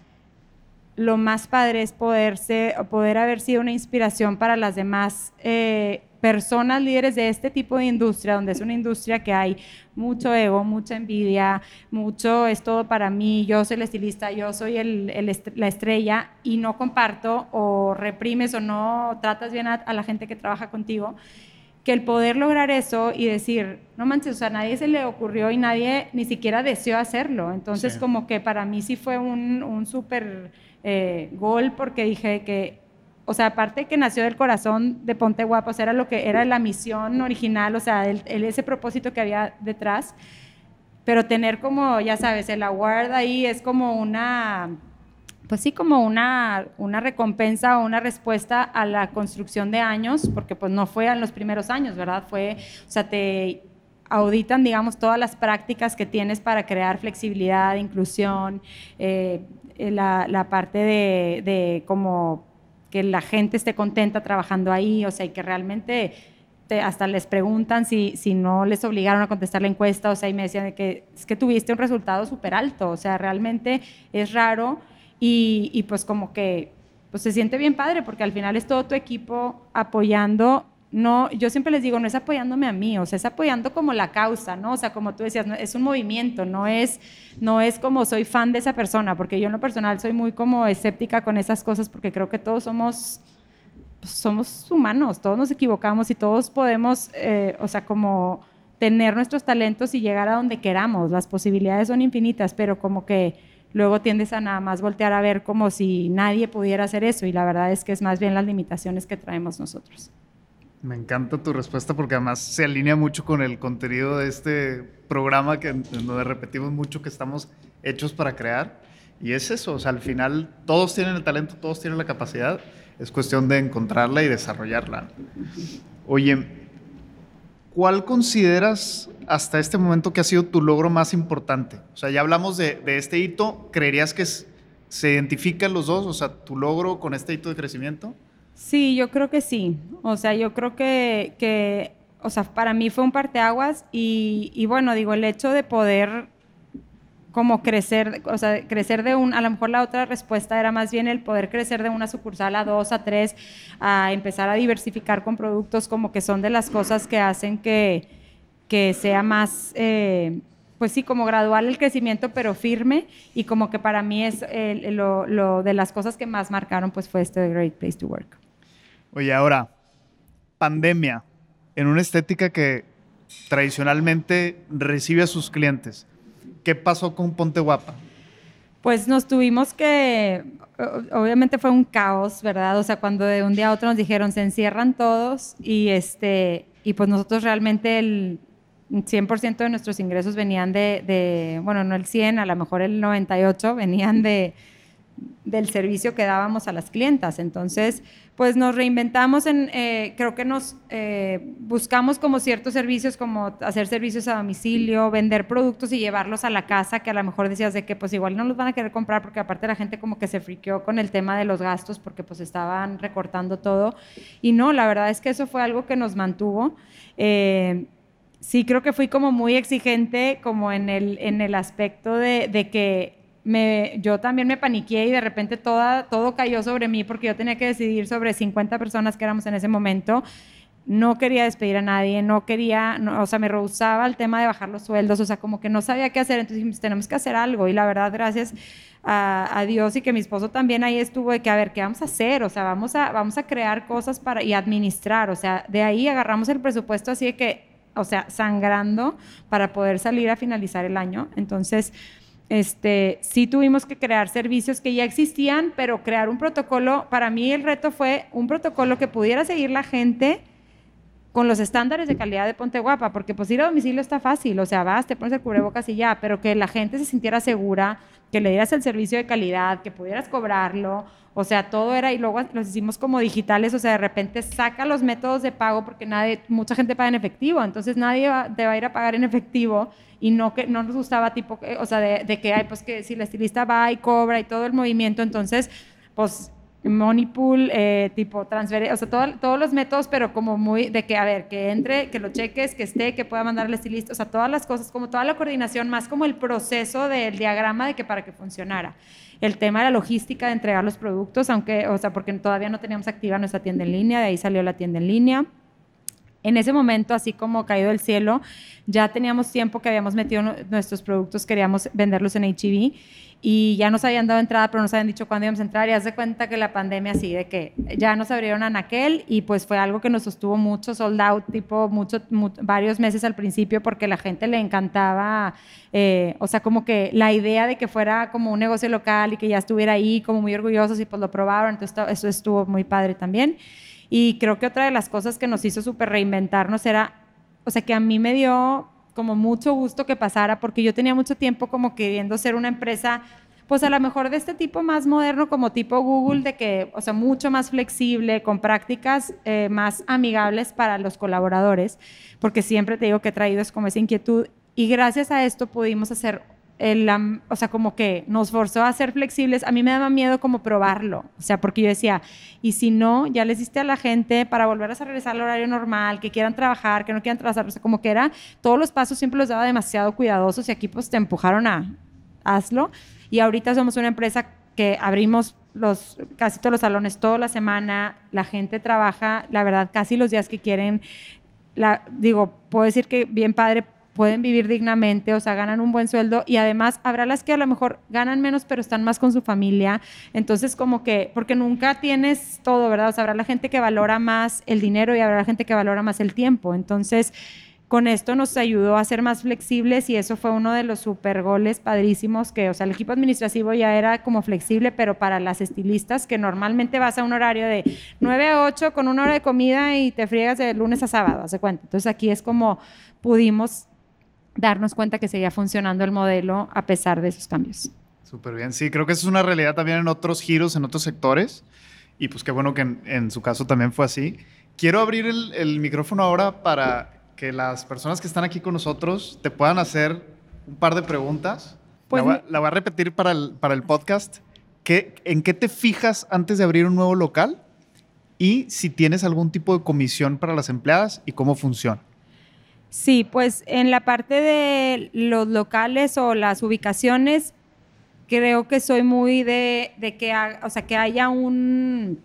lo más padre es poderse, poder haber sido una inspiración para las demás eh, personas líderes de este tipo de industria, donde es una industria que hay mucho ego, mucha envidia, mucho es todo para mí, yo soy el estilista, yo soy el, la estrella y no comparto o reprimes o no tratas bien a, la gente que trabaja contigo, que el poder lograr eso y decir, no manches, o sea, a nadie se le ocurrió y nadie ni siquiera deseó hacerlo. Entonces, como que para mí sí fue un, un súper eh, gol porque dije que o sea, aparte que nació del corazón de Ponte Guapos, era lo que era la misión original, o sea, el, ese propósito que había detrás, pero tener como, ya sabes, el award ahí es como una, pues sí, como una, una recompensa o una respuesta a la construcción de años, porque pues no fue en los primeros años, ¿verdad? Fue, o sea, te auditan, digamos, todas las prácticas que tienes para crear flexibilidad, inclusión, eh, la, la, parte de, de como que la gente esté contenta trabajando ahí, o sea, y que realmente hasta les preguntan si, si no les obligaron a contestar la encuesta, o sea, y me decían que es que tuviste un resultado súper alto, o sea, realmente es raro y, y pues como que pues se siente bien padre porque al final es todo tu equipo apoyando no, yo siempre les digo, no es apoyándome a mí, o sea, es apoyando como la causa, ¿no? O sea, como tú decías, es un movimiento, no es, no es como soy fan de esa persona, porque yo en lo personal soy muy como escéptica con esas cosas, porque creo que todos somos, pues, somos humanos, todos nos equivocamos y todos podemos, eh, o sea, como tener nuestros talentos y llegar a donde queramos, las posibilidades son infinitas, pero como que luego tiendes a nada más voltear a ver como si nadie pudiera hacer eso, y la verdad es que es más bien las limitaciones que traemos nosotros. Me encanta tu respuesta porque además se alinea mucho con el contenido de este programa que, donde repetimos mucho que estamos hechos para crear. Y es eso, o sea, al final todos tienen el talento, todos tienen la capacidad, es cuestión de encontrarla y desarrollarla. Oye, ¿cuál consideras hasta este momento que ha sido tu logro más importante? O sea, ya hablamos de este hito, ¿creerías que se identifican los dos? O sea, tu logro con este hito de crecimiento. Sí, yo creo que sí. O sea, yo creo que, que o sea, para mí fue un parteaguas y, y bueno, digo, el hecho de poder como crecer, o sea, crecer de un, a lo mejor la otra respuesta era más bien el poder crecer de una sucursal a dos, a tres, a empezar a diversificar con productos como que son de las cosas que hacen que, que sea más, eh, pues sí, como gradual el crecimiento, pero firme y como que para mí es lo, lo, de las cosas que más marcaron, pues fue este Great Place to Work. Oye, ahora, pandemia, en una estética que tradicionalmente recibe a sus clientes. ¿Qué pasó con Ponte Guapa? Pues nos tuvimos que, obviamente fue un caos, ¿verdad? O sea, cuando de un día a otro nos dijeron se encierran todos y este y pues nosotros realmente el 100% de nuestros ingresos venían de, bueno, no el 100, a lo mejor el 98 venían de del servicio que dábamos a las clientas. Entonces, pues nos reinventamos en, eh, creo que nos eh, buscamos como ciertos servicios, como hacer servicios a domicilio, vender productos y llevarlos a la casa, que a lo mejor decías de que pues igual no los van a querer comprar porque aparte la gente como que se friqueó con el tema de los gastos porque pues estaban recortando todo. Y no, la verdad es que eso fue algo que nos mantuvo. Eh, sí creo que fui como muy exigente como en el, en el aspecto de, de que yo también me paniqué y de repente todo cayó sobre mí porque yo tenía que decidir sobre 50 personas que éramos en ese momento. no quería despedir a nadie, no quería, o sea, me rehusaba el tema de bajar los sueldos, o sea, como que no sabía qué hacer, entonces dijimos, tenemos que hacer algo y la verdad, gracias a, Dios y que mi esposo también ahí estuvo de que, a ver, ¿qué vamos a hacer? O sea, vamos a, vamos a crear cosas para, y administrar, o sea, de ahí agarramos el presupuesto así de que, o sea, sangrando para poder salir a finalizar el año, entonces este, sí tuvimos que crear servicios que ya existían, pero crear un protocolo, para mí el reto fue un protocolo que pudiera seguir la gente con los estándares de calidad de Ponte Guapa, porque pues ir a domicilio está fácil, o sea, vas, te pones el cubrebocas y ya, pero que la gente se sintiera segura, que le dieras el servicio de calidad, que pudieras cobrarlo, o sea, todo era, y luego los hicimos como digitales, o sea, de repente saca los métodos de pago porque nadie, mucha gente paga en efectivo, entonces nadie te va a ir a pagar en efectivo y no que no nos gustaba tipo, o sea, de, que, hay pues que si la estilista va y cobra y todo el movimiento, entonces, pues money pool, eh, tipo transferencia, o sea, todos los métodos, pero como muy de que, a ver, que entre, que lo cheques, que esté, que pueda mandar al estilista, o sea, todas las cosas, como toda la coordinación, más como el proceso del diagrama de que para que funcionara. El tema de la logística de entregar los productos, aunque, o sea, porque todavía no teníamos activa nuestra tienda en línea, de ahí salió la tienda en línea. En ese momento, así como caído del cielo, ya teníamos tiempo que habíamos metido nuestros productos, queríamos venderlos en HIV y ya nos habían dado entrada, pero nos habían dicho cuándo íbamos a entrar y hace cuenta que la pandemia así, de que ya nos abrieron a Naquel y pues fue algo que nos sostuvo mucho, sold out, tipo mucho, varios meses al principio porque la gente le encantaba, eh, o sea, como que la idea de que fuera como un negocio local y que ya estuviera ahí, como muy orgullosos y pues lo probaron, entonces eso estuvo muy padre también. Y creo que otra de las cosas que nos hizo súper reinventarnos era, o sea, que a mí me dio como mucho gusto que pasara, porque yo tenía mucho tiempo como queriendo ser una empresa, pues a lo mejor de este tipo más moderno, como tipo Google, de que, o sea, mucho más flexible, con prácticas eh, más amigables para los colaboradores, porque siempre te digo que he traído es como esa inquietud. Y gracias a esto pudimos hacer el, o sea, como que nos forzó a ser flexibles. A mí me daba miedo como probarlo, o sea, porque yo decía, y si no, ya les diste a la gente para volver a regresar al horario normal, que quieran trabajar, que no quieran trabajar, o sea, como que era, todos los pasos siempre los daba demasiado cuidadosos y aquí pues te empujaron a hazlo. Y ahorita somos una empresa que abrimos los, casi todos los salones toda la semana, la gente trabaja, la verdad, casi los días que quieren. La, digo, puedo decir que bien padre pueden vivir dignamente, o sea, ganan un buen sueldo y además habrá las que a lo mejor ganan menos, pero están más con su familia. Entonces, como que, porque nunca tienes todo, ¿verdad? O sea, habrá la gente que valora más el dinero y habrá la gente que valora más el tiempo. Entonces, con esto nos ayudó a ser más flexibles y eso fue uno de los super goles padrísimos que, o sea, el equipo administrativo ya era como flexible, pero para las estilistas que normalmente vas a un horario de 9 a 8 con una hora de comida y te friegas de lunes a sábado, hace cuenta. Entonces aquí es como pudimos darnos cuenta que seguía funcionando el modelo a pesar de esos cambios. Súper bien, sí, creo que eso es una realidad también en otros giros, en otros sectores, y pues qué bueno que en, su caso también fue así. Quiero abrir el, micrófono ahora para que las personas que están aquí con nosotros te puedan hacer un par de preguntas. Pues la, voy, a repetir para el, para el podcast. ¿Qué, ¿En qué te fijas antes de abrir un nuevo local? Y si tienes algún tipo de comisión para las empleadas y cómo funciona. Sí, pues en la parte de los locales o las ubicaciones, creo que soy muy de, que, o sea, que haya un,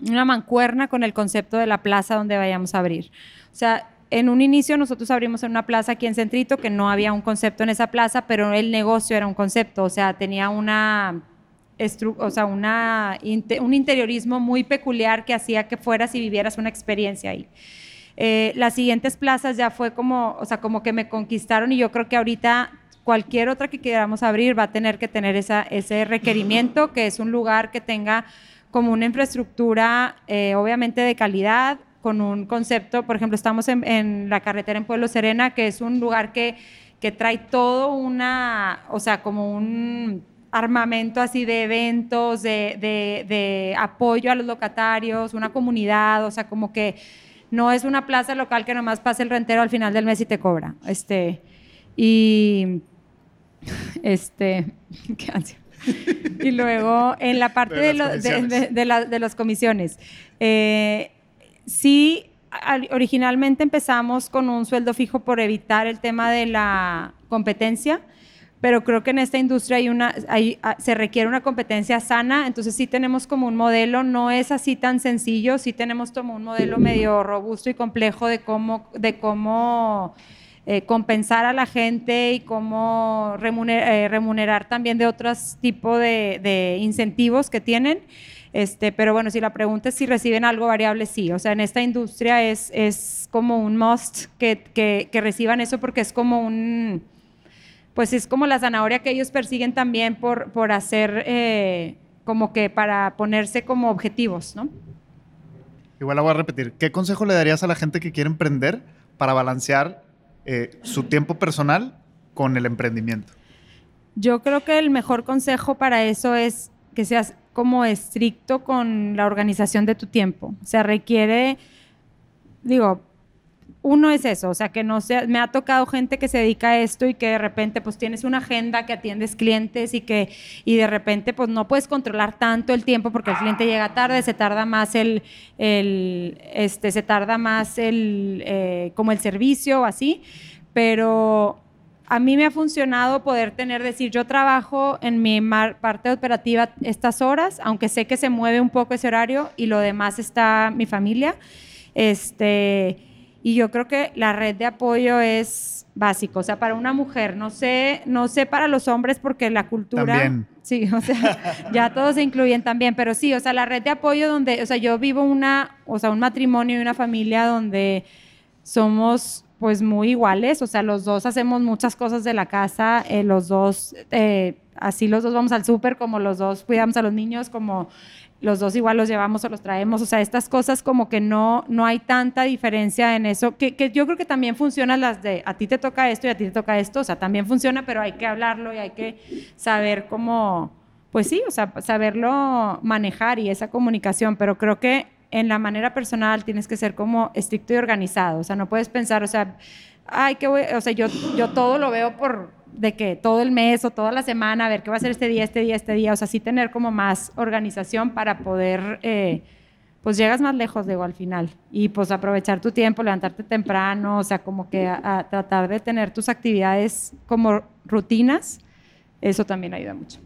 una mancuerna con el concepto de la plaza donde vayamos a abrir. O sea, en un inicio nosotros abrimos en una plaza aquí en Centrito que no había un concepto en esa plaza, pero el negocio era un concepto, o sea, tenía una, o sea, un interiorismo muy peculiar que hacía que fueras y vivieras una experiencia ahí. Eh, las siguientes plazas ya fue como, o sea, como que me conquistaron y yo creo que ahorita cualquier otra que queramos abrir va a tener que tener esa, ese requerimiento, que es un lugar que tenga como una infraestructura, eh, obviamente de calidad, con un concepto, por ejemplo, estamos en, la carretera en Pueblo Serena, que es un lugar que, que trae todo una, o sea, como un armamento así de eventos, de, de, de apoyo a los locatarios, una comunidad, o sea, como que no es una plaza local que nomás pase el rentero al final del mes y te cobra. Este, y, este, ¿qué Y luego, en la parte de, de, las comisiones, eh, sí, originalmente empezamos con un sueldo fijo por evitar el tema de la competencia, pero creo que en esta industria hay una, hay, ah, se requiere una competencia sana, entonces sí tenemos como un modelo, no es así tan sencillo, sí tenemos como un modelo medio robusto y complejo de cómo, de cómo eh, compensar a la gente y cómo remunerar, eh, remunerar también de otros tipos de, de incentivos que tienen. Este, pero bueno, si la pregunta es si reciben algo variable, sí. O sea, en esta industria es, es como un must que, que reciban eso porque es como un, pues es como la zanahoria que ellos persiguen también por, por hacer, eh, como que para ponerse como objetivos, ¿no? Igual la voy a repetir. ¿Qué consejo le darías a la gente que quiere emprender para balancear eh, su tiempo personal con el emprendimiento? Yo creo que el mejor consejo para eso es que seas como estricto con la organización de tu tiempo. O sea, requiere, digo, uno es eso, o sea, que no sea, me ha tocado gente que se dedica a esto y que de repente pues tienes una agenda que atiendes clientes y que y de repente pues no puedes controlar tanto el tiempo porque el cliente llega tarde, se tarda más el, el este, se tarda más el, eh, como el servicio o así, pero a mí me ha funcionado poder tener, decir, yo trabajo en mi parte operativa estas horas, aunque sé que se mueve un poco ese horario y lo demás está mi familia. Este, y yo creo que la red de apoyo es básico, o sea, para una mujer, no sé, no sé para los hombres porque la cultura... También. Sí, o sea, ya todos se incluyen también, pero sí, o sea, la red de apoyo donde, o sea, yo vivo una, o sea, un matrimonio y una familia donde somos pues muy iguales, o sea, los dos hacemos muchas cosas de la casa, eh, los dos, eh, así los dos vamos al súper, como los dos cuidamos a los niños, como los dos igual los llevamos o los traemos, o sea, estas cosas como que no, no hay tanta diferencia en eso, que, que yo creo que también funcionan las de a ti te toca esto y a ti te toca esto, o sea, también funciona, pero hay que hablarlo y hay que saber cómo, pues sí, o sea, saberlo manejar y esa comunicación, pero creo que en la manera personal tienes que ser como estricto y organizado. O sea, no puedes pensar, o sea, ay, qué voy, o sea, yo, yo todo lo veo por de que todo el mes o toda la semana, a ver qué va a ser este día, este día, este día. O sea, sí tener como más organización para poder, eh, pues llegas más lejos, digo, al final. Y pues aprovechar tu tiempo, levantarte temprano, o sea, como que a tratar de tener tus actividades como rutinas, eso también ayuda mucho.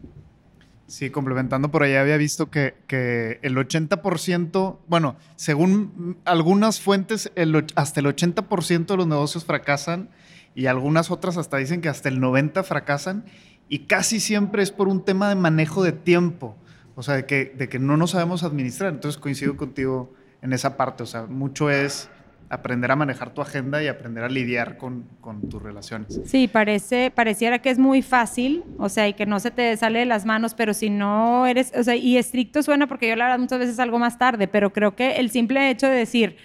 Sí, complementando por allá había visto que, que el 80%, bueno, según algunas fuentes, hasta el 80% de los negocios fracasan y algunas otras hasta dicen que hasta el 90% fracasan y casi siempre es por un tema de manejo de tiempo, o sea, de que, de que no nos sabemos administrar. Entonces coincido contigo en esa parte, o sea, mucho es aprender a manejar tu agenda y aprender a lidiar con, con, tus relaciones. Sí, parece, pareciera que es muy fácil, o sea, y que no se te sale de las manos, pero si no eres, o sea, y estricto suena porque yo la verdad muchas veces salgo más tarde, pero creo que el simple hecho de decir,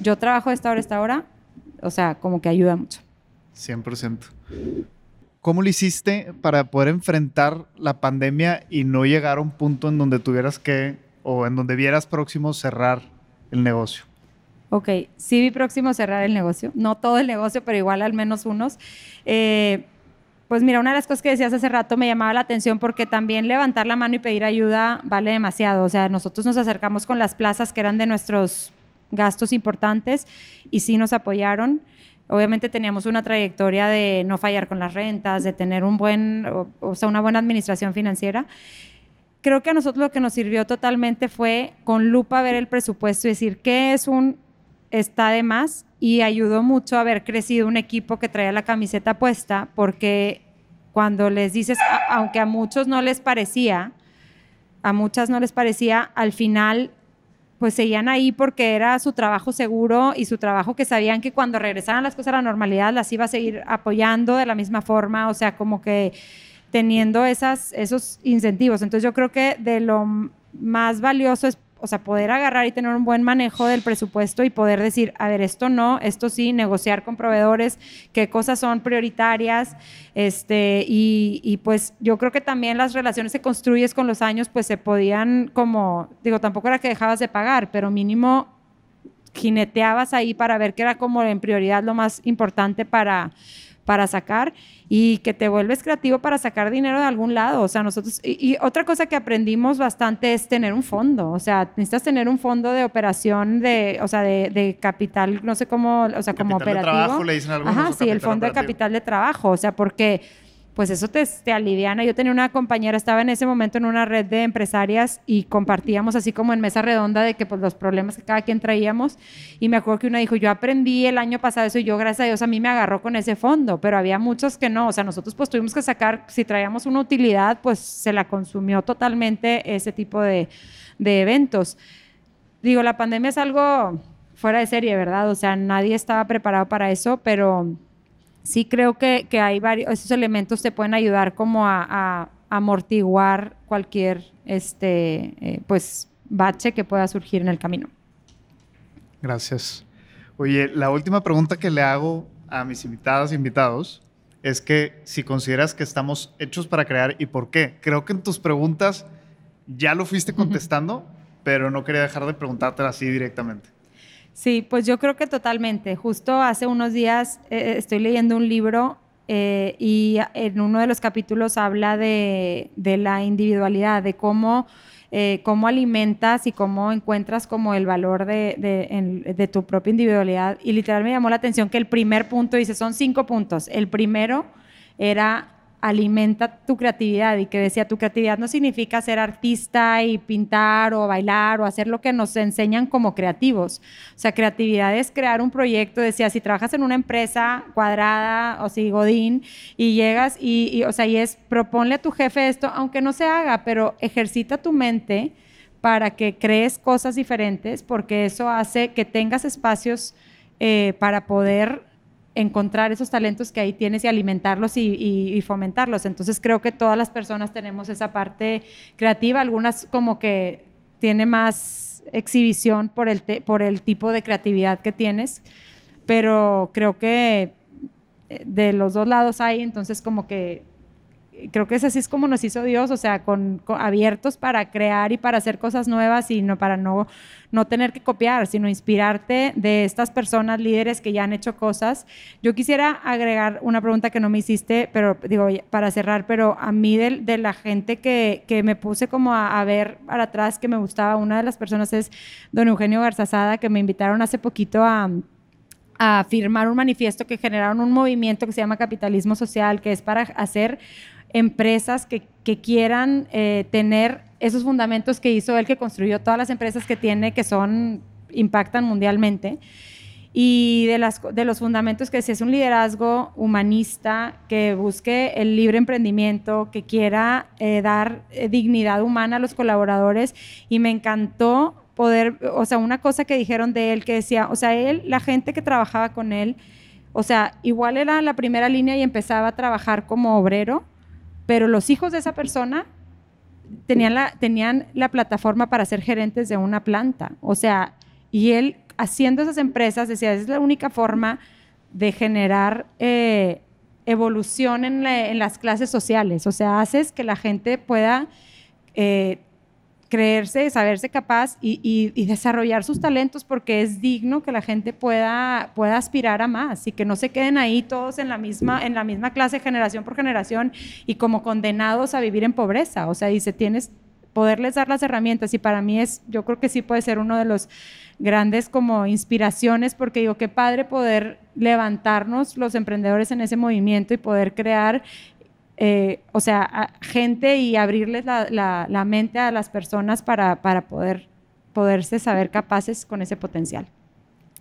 yo trabajo esta hora, esta hora, o sea, como que ayuda mucho. 100%. ¿Cómo lo hiciste para poder enfrentar la pandemia y no llegar a un punto en donde tuvieras que, o en donde vieras próximo cerrar el negocio? Ok, sí vi próximo cerrar el negocio, no todo el negocio, pero igual al menos unos. Eh, pues mira, una de las cosas que decías hace rato me llamaba la atención porque también levantar la mano y pedir ayuda vale demasiado. O sea, nosotros nos acercamos con las plazas que eran de nuestros gastos importantes y sí nos apoyaron. Obviamente teníamos una trayectoria de no fallar con las rentas, de tener un buen, o, sea, una buena administración financiera. Creo que a nosotros lo que nos sirvió totalmente fue con lupa ver el presupuesto y decir qué es un está de más y ayudó mucho haber crecido un equipo que traía la camiseta puesta porque cuando les dices, aunque a muchos no les parecía, a muchas no les parecía, al final pues seguían ahí porque era su trabajo seguro y su trabajo que sabían que cuando regresaran las cosas a la normalidad las iba a seguir apoyando de la misma forma, o sea, como que teniendo esas, esos incentivos. Entonces yo creo que de lo más valioso es o sea, poder agarrar y tener un buen manejo del presupuesto y poder decir, a ver, esto no, esto sí, negociar con proveedores, qué cosas son prioritarias, este, y, y pues yo creo que también las relaciones que construyes con los años, pues se podían como, digo, tampoco era que dejabas de pagar, pero mínimo jineteabas ahí para ver qué era como en prioridad lo más importante para, para sacar y que te vuelves creativo para sacar dinero de algún lado. O sea, nosotros, y, otra cosa que aprendimos bastante es tener un fondo. O sea, necesitas tener un fondo de operación de, o sea, de, capital, no sé cómo, o sea, como operativo. De trabajo, le dicen algunos. Ajá, sí, el fondo de capital de trabajo. O sea, porque pues eso te, te, aliviana. Yo tenía una compañera, estaba en ese momento en una red de empresarias y compartíamos así como en mesa redonda de que pues los problemas que cada quien traíamos y me acuerdo que una dijo, yo aprendí el año pasado eso y yo gracias a Dios a mí me agarró con ese fondo, pero había muchos que no, o sea, nosotros pues tuvimos que sacar, si traíamos una utilidad, pues se la consumió totalmente ese tipo de, de eventos. Digo, la pandemia es algo fuera de serie, ¿verdad? O sea, nadie estaba preparado para eso, pero sí creo que, que hay varios, esos elementos te pueden ayudar como a, a amortiguar cualquier, este, eh, pues, bache que pueda surgir en el camino. Gracias. Oye, la última pregunta que le hago a mis invitadas e invitados es que si consideras que estamos hechos para crear y por qué. Creo que en tus preguntas ya lo fuiste contestando, pero no quería dejar de preguntarte así directamente. Sí, pues yo creo que totalmente. Justo hace unos días eh, estoy leyendo un libro eh, y en uno de los capítulos habla de, la individualidad, de cómo, eh, cómo alimentas y cómo encuentras como el valor de, de, de, tu propia individualidad. Y literal me llamó la atención que el primer punto, dice, son cinco puntos. El primero era alimenta tu creatividad y que decía, tu creatividad no significa ser artista y pintar o bailar o hacer lo que nos enseñan como creativos. O sea, creatividad es crear un proyecto, decía, si trabajas en una empresa cuadrada o si Godín y llegas y, o sea, y es, proponle a tu jefe esto, aunque no se haga, pero ejercita tu mente para que crees cosas diferentes, porque eso hace que tengas espacios eh, para poder encontrar esos talentos que ahí tienes y alimentarlos y, fomentarlos. Entonces creo que todas las personas tenemos esa parte creativa, algunas como que tiene más exhibición por el, por el tipo de creatividad que tienes, pero creo que eh, de los dos lados hay, entonces como que creo que es así es como nos hizo Dios, o sea, con, abiertos para crear y para hacer cosas nuevas y no para no, no tener que copiar, sino inspirarte de estas personas líderes que ya han hecho cosas. Yo quisiera agregar una pregunta que no me hiciste, pero digo, para cerrar, pero a mí de, de la gente que, que, me puse como a, a, ver para atrás que me gustaba, una de las personas es don Eugenio Garzazada, que me invitaron hace poquito a a firmar un manifiesto que generaron un movimiento que se llama capitalismo social, que es para hacer empresas que, quieran eh, tener esos fundamentos que hizo él, que construyó todas las empresas que tiene, que son, impactan mundialmente. Y de, los fundamentos que si es un liderazgo humanista, que busque el libre emprendimiento, que quiera eh, dar eh, dignidad humana a los colaboradores. Y me encantó poder, o sea, una cosa que dijeron de él que decía, o sea, él, la gente que trabajaba con él, o sea, igual era la primera línea y empezaba a trabajar como obrero, pero los hijos de esa persona tenían la, tenían la plataforma para ser gerentes de una planta. O sea, y él haciendo esas empresas decía, es la única forma de generar eh, evolución en, en, las clases sociales. O sea, haces que la gente pueda eh, creerse, saberse capaz y, desarrollar sus talentos porque es digno que la gente pueda, pueda aspirar a más y que no se queden ahí todos en la, misma, en la misma clase generación por generación y como condenados a vivir en pobreza. O sea, dice, tienes poderles dar las herramientas y para mí es, yo creo que sí puede ser uno de los grandes como inspiraciones porque digo, qué padre poder levantarnos los emprendedores en ese movimiento y poder crear eh, o sea, gente y abrirles la, la, mente a las personas para, para, poder poderse saber capaces con ese potencial.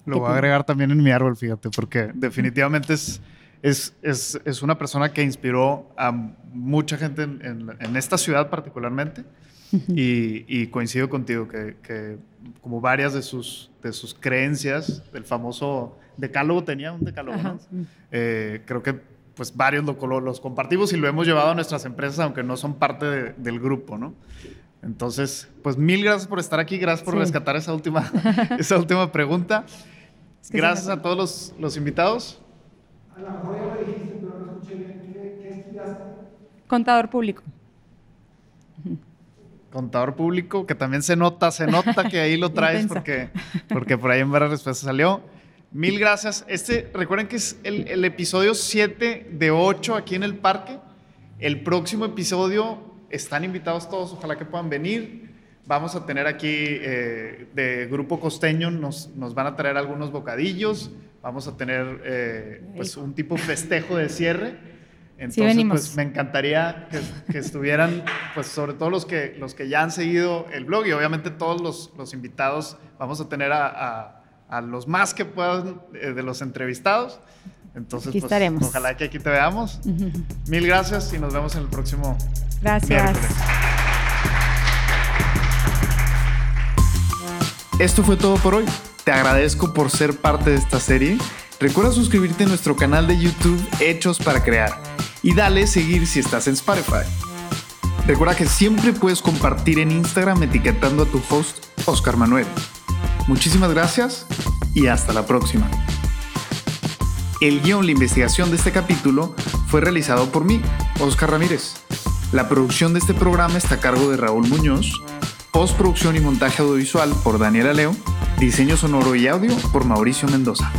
Lo voy a agregar también en mi árbol, fíjate, porque definitivamente es, es, es, es una persona que inspiró a mucha gente en, en, esta ciudad particularmente. Y, y, coincido contigo que, que, como varias de sus, de sus creencias, el famoso decálogo, tenía un decálogo, ¿no? eh, creo que pues varios lo, los compartimos y lo hemos llevado a nuestras empresas, aunque no son parte del grupo, ¿no? Entonces, pues mil gracias por estar aquí, gracias por rescatar esa última, esa última pregunta. gracias a todos los, los invitados. A lo mejor ya lo dijiste, pero no escuché bien. ¿Qué, estudiaste? Contador público. Contador público, que también se nota, se nota que ahí lo traes porque, porque por ahí en varias respuestas salió. Mil gracias. Este, recuerden que es el, episodio 7 de 8 aquí en el parque. El próximo episodio están invitados todos, ojalá que puedan venir. Vamos a tener aquí eh, de Grupo Costeño, nos, nos, van a traer algunos bocadillos. Vamos a tener eh, pues un tipo festejo de cierre. Entonces, venimos. pues me encantaría que, que estuvieran, pues sobre todo los que, los que ya han seguido el blog y obviamente todos los, los invitados, vamos a tener a, a- a los más que puedan eh, de los entrevistados. Entonces, Aquí pues, estaremos. ojalá que aquí te veamos. Mil gracias y nos vemos en el próximo Gracias. miércoles. Esto fue todo por hoy. Te agradezco por ser parte de esta serie. Recuerda suscribirte a nuestro canal de YouTube Hechos para Crear y dale seguir si estás en Spotify. Recuerda que siempre puedes compartir en Instagram etiquetando a tu host Oscar Manuel. Muchísimas gracias y hasta la próxima. El guion, la investigación de este capítulo fue realizado por mí, Oscar Ramírez. La producción de este programa está a cargo de Raúl Muñoz, postproducción y montaje audiovisual por Daniela Leo, diseño sonoro y audio por Mauricio Mendoza.